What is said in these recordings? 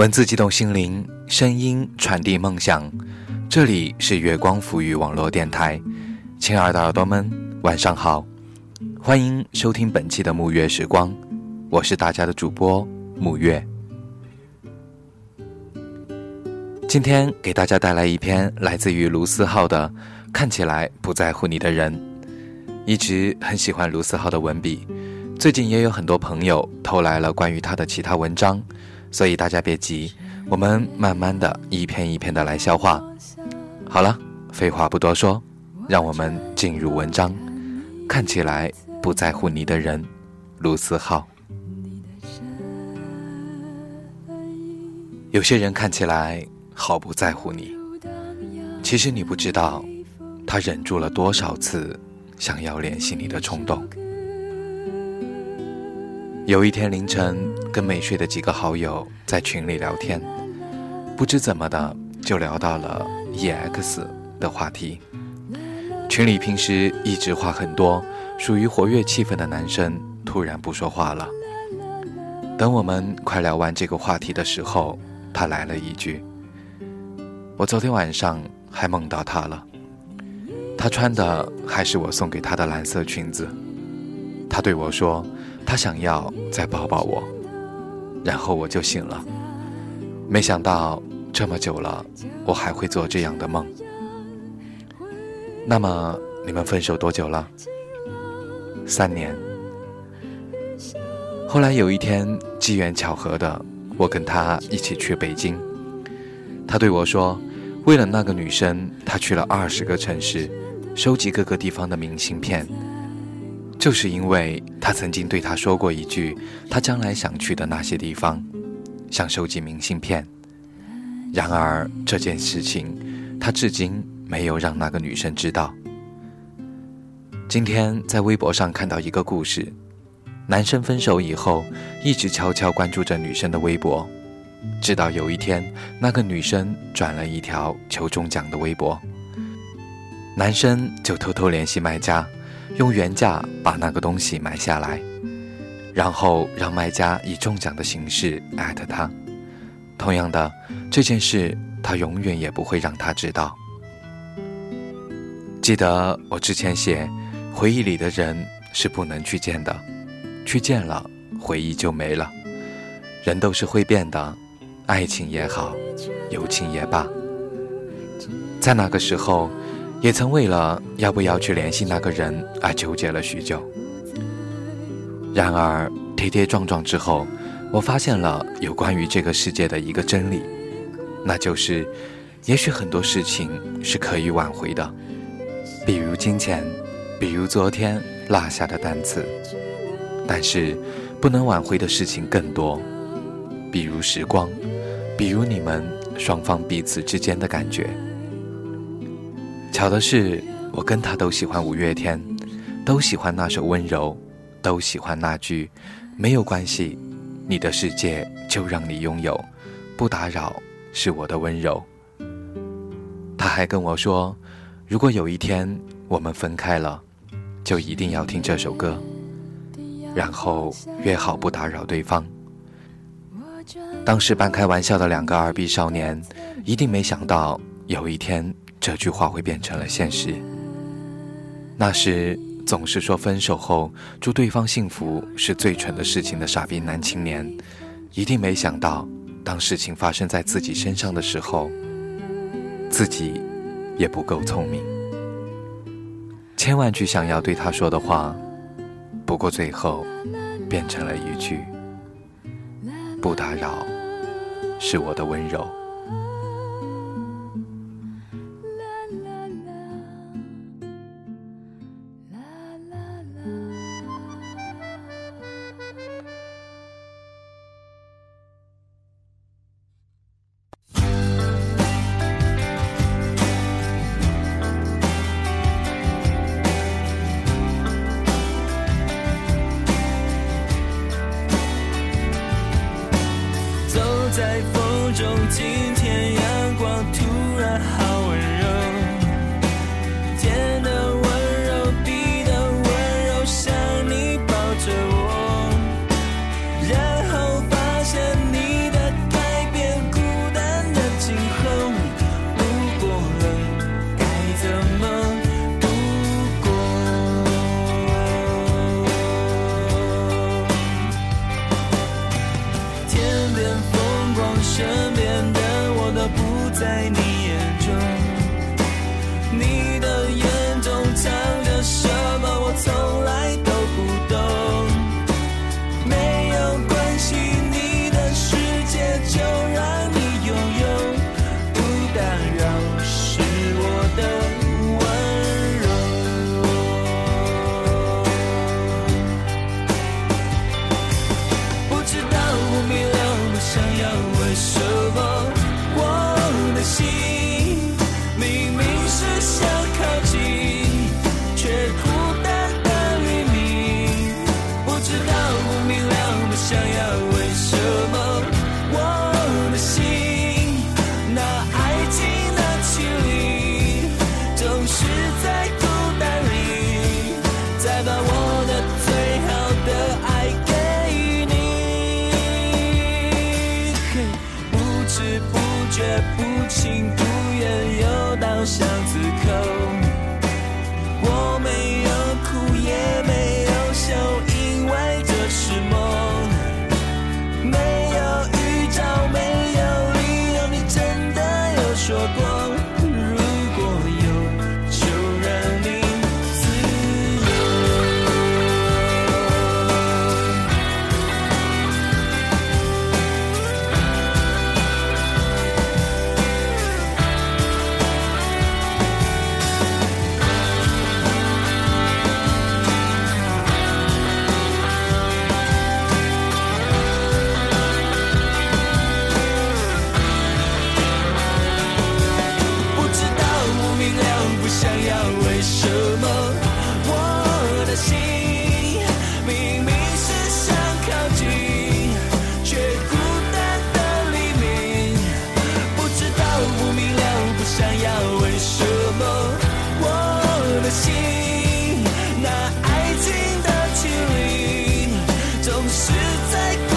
文字激动心灵，声音传递梦想。这里是月光抚育网络电台，亲爱的耳朵们，晚上好，欢迎收听本期的沐月时光，我是大家的主播沐月。今天给大家带来一篇来自于卢思浩的《看起来不在乎你的人》。一直很喜欢卢思浩的文笔，最近也有很多朋友投来了关于他的其他文章，所以大家别急，我们慢慢的一篇一篇的来消化。好了，废话不多说，让我们进入文章。看起来不在乎你的人，卢思浩。有些人看起来。毫不在乎你，其实你不知道，他忍住了多少次想要联系你的冲动。有一天凌晨，跟没睡的几个好友在群里聊天，不知怎么的就聊到了 EX 的话题。群里平时一直话很多、属于活跃气氛的男生突然不说话了。等我们快聊完这个话题的时候，他来了一句。我昨天晚上还梦到他了，他穿的还是我送给他的蓝色裙子。他对我说，他想要再抱抱我，然后我就醒了。没想到这么久了，我还会做这样的梦。那么你们分手多久了？三年。后来有一天机缘巧合的，我跟他一起去北京，他对我说。为了那个女生，他去了二十个城市，收集各个地方的明信片，就是因为他曾经对她说过一句，他将来想去的那些地方，想收集明信片。然而这件事情，他至今没有让那个女生知道。今天在微博上看到一个故事，男生分手以后，一直悄悄关注着女生的微博。直到有一天，那个女生转了一条求中奖的微博，男生就偷偷联系卖家，用原价把那个东西买下来，然后让卖家以中奖的形式艾特他。同样的，这件事他永远也不会让他知道。记得我之前写，回忆里的人是不能去见的，去见了，回忆就没了。人都是会变的。爱情也好，友情也罢，在那个时候，也曾为了要不要去联系那个人而纠结了许久。然而跌跌撞撞之后，我发现了有关于这个世界的一个真理，那就是，也许很多事情是可以挽回的，比如金钱，比如昨天落下的单词，但是不能挽回的事情更多，比如时光。比如你们双方彼此之间的感觉。巧的是，我跟他都喜欢五月天，都喜欢那首《温柔》，都喜欢那句“没有关系，你的世界就让你拥有，不打扰是我的温柔。”他还跟我说，如果有一天我们分开了，就一定要听这首歌，然后约好不打扰对方。当时半开玩笑的两个二逼少年，一定没想到有一天这句话会变成了现实。那时总是说分手后祝对方幸福是最蠢的事情的傻逼男青年，一定没想到，当事情发生在自己身上的时候，自己也不够聪明。千万句想要对他说的话，不过最后变成了一句。不打扰，是我的温柔。你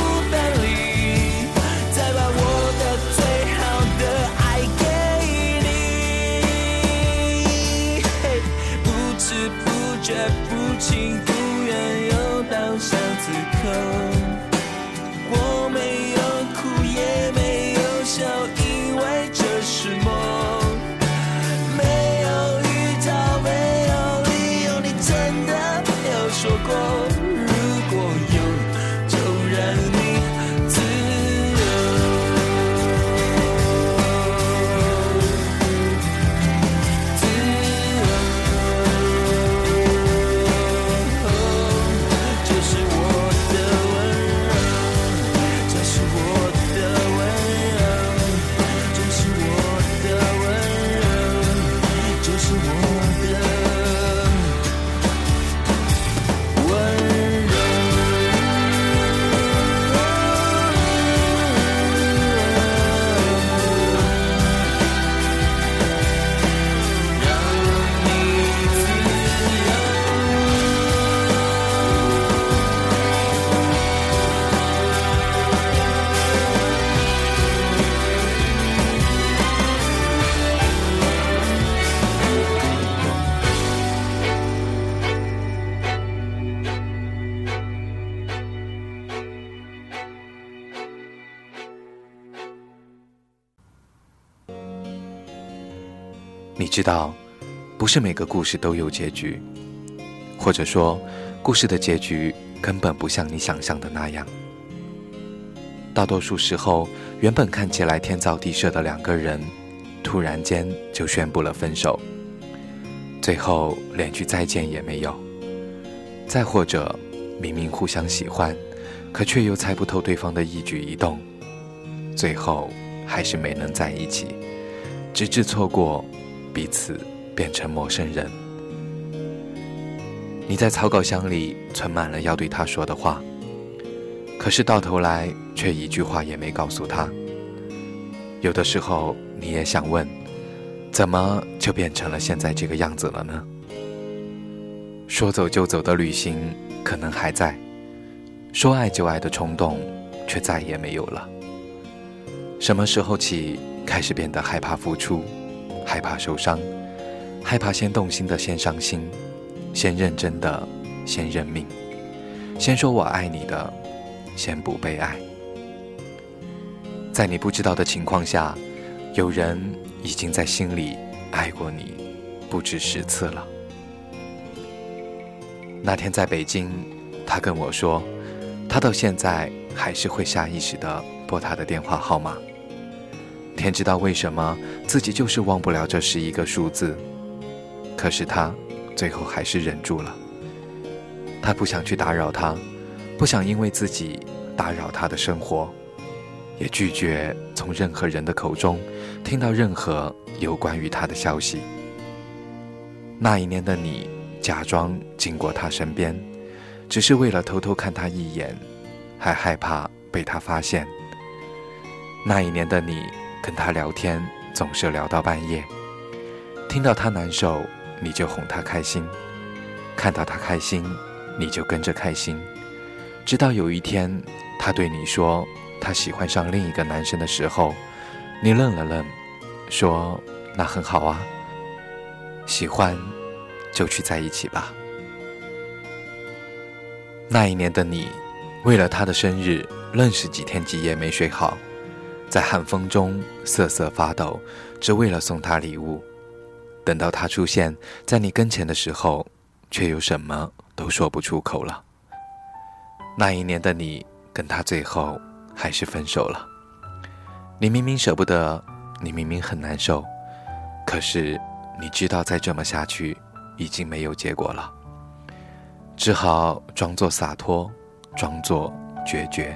知道，不是每个故事都有结局，或者说，故事的结局根本不像你想象的那样。大多数时候，原本看起来天造地设的两个人，突然间就宣布了分手，最后连句再见也没有。再或者，明明互相喜欢，可却又猜不透对方的一举一动，最后还是没能在一起，直至错过。彼此变成陌生人。你在草稿箱里存满了要对他说的话，可是到头来却一句话也没告诉他。有的时候你也想问，怎么就变成了现在这个样子了呢？说走就走的旅行可能还在，说爱就爱的冲动却再也没有了。什么时候起开始变得害怕付出？害怕受伤，害怕先动心的先伤心，先认真的先认命，先说我爱你的先不被爱。在你不知道的情况下，有人已经在心里爱过你不止十次了。那天在北京，他跟我说，他到现在还是会下意识的拨他的电话号码。天知道为什么自己就是忘不了这十一个数字，可是他最后还是忍住了。他不想去打扰他，不想因为自己打扰他的生活，也拒绝从任何人的口中听到任何有关于他的消息。那一年的你，假装经过他身边，只是为了偷偷看他一眼，还害怕被他发现。那一年的你跟他聊天总是聊到半夜，听到他难受你就哄他开心，看到他开心你就跟着开心，直到有一天他对你说他喜欢上另一个男生的时候，你愣了愣，说那很好啊，喜欢就去在一起吧。那一年的你。为了他的生日，愣是几天几夜没睡好，在寒风中瑟瑟发抖，只为了送他礼物。等到他出现在你跟前的时候，却又什么都说不出口了。那一年的你跟他最后还是分手了。你明明舍不得，你明明很难受，可是你知道再这么下去已经没有结果了，只好装作洒脱。装作决绝。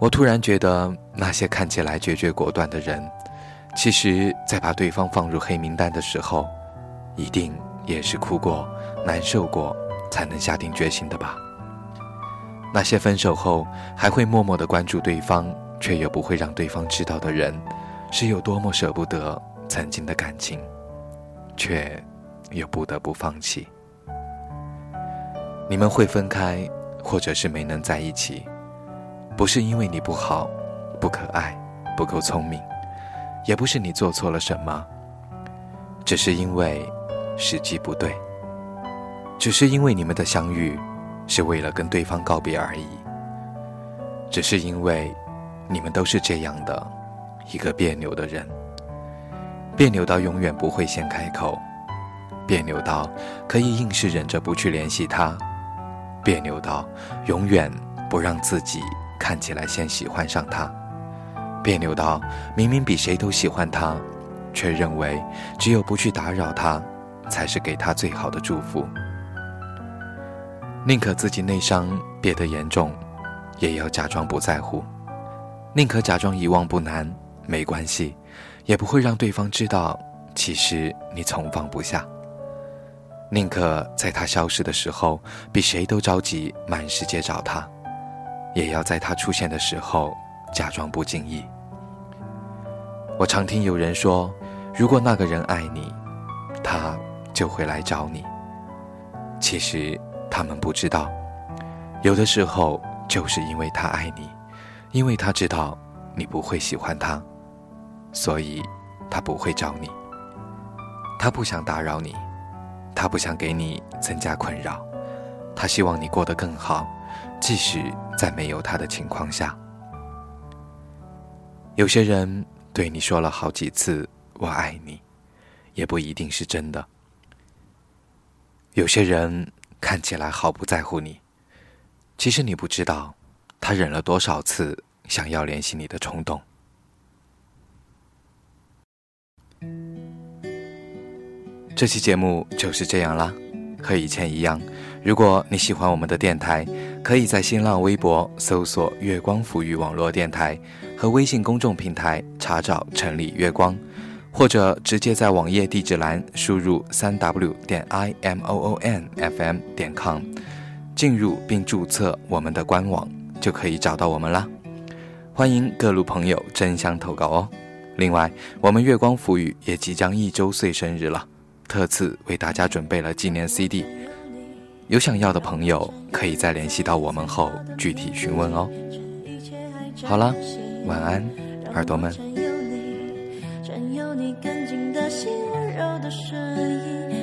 我突然觉得，那些看起来决绝果断的人，其实，在把对方放入黑名单的时候，一定也是哭过、难受过，才能下定决心的吧。那些分手后还会默默的关注对方，却又不会让对方知道的人，是有多么舍不得曾经的感情，却又不得不放弃。你们会分开，或者是没能在一起，不是因为你不好、不可爱、不够聪明，也不是你做错了什么，只是因为时机不对，只是因为你们的相遇是为了跟对方告别而已，只是因为你们都是这样的一个别扭的人，别扭到永远不会先开口，别扭到可以硬是忍着不去联系他。别扭到永远不让自己看起来先喜欢上他，别扭到明明比谁都喜欢他，却认为只有不去打扰他，才是给他最好的祝福。宁可自己内伤憋得严重，也要假装不在乎；宁可假装遗忘不难，没关系，也不会让对方知道，其实你从放不下。宁可在他消失的时候比谁都着急，满世界找他，也要在他出现的时候假装不经意。我常听有人说，如果那个人爱你，他就会来找你。其实他们不知道，有的时候就是因为他爱你，因为他知道你不会喜欢他，所以他不会找你。他不想打扰你。他不想给你增加困扰，他希望你过得更好，即使在没有他的情况下。有些人对你说了好几次“我爱你”，也不一定是真的。有些人看起来毫不在乎你，其实你不知道，他忍了多少次想要联系你的冲动。这期节目就是这样啦，和以前一样。如果你喜欢我们的电台，可以在新浪微博搜索“月光抚育网络电台”和微信公众平台查找“城里月光”，或者直接在网页地址栏输入“三 w 点 i m o o n f m 点 com”，进入并注册我们的官网，就可以找到我们啦。欢迎各路朋友争相投稿哦。另外，我们月光抚育也即将一周岁生日了。特此为大家准备了纪念 CD，有想要的朋友可以在联系到我们后具体询问哦。好了，晚安，耳朵们。有，你在福尔马林盯着你。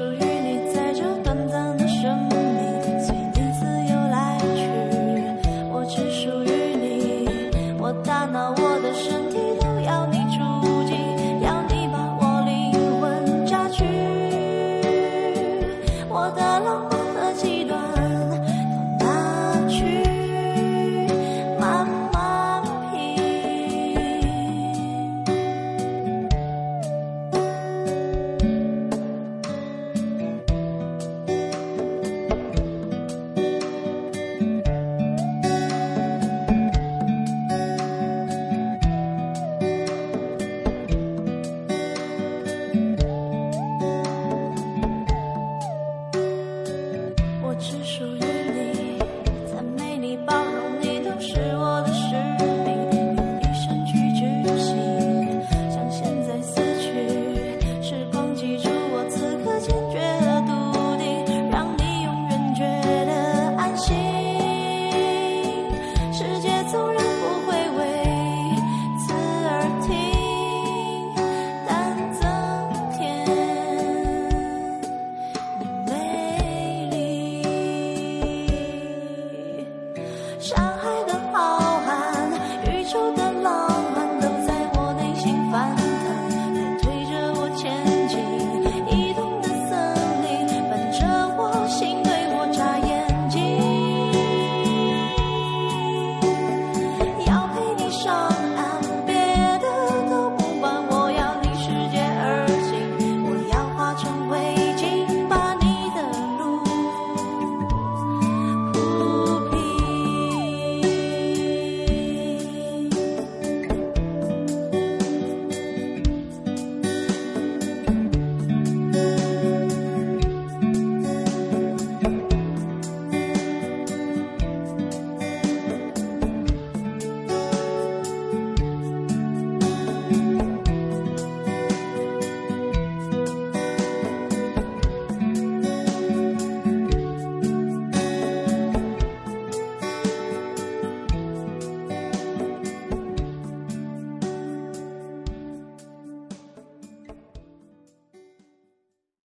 属于你在这短暂。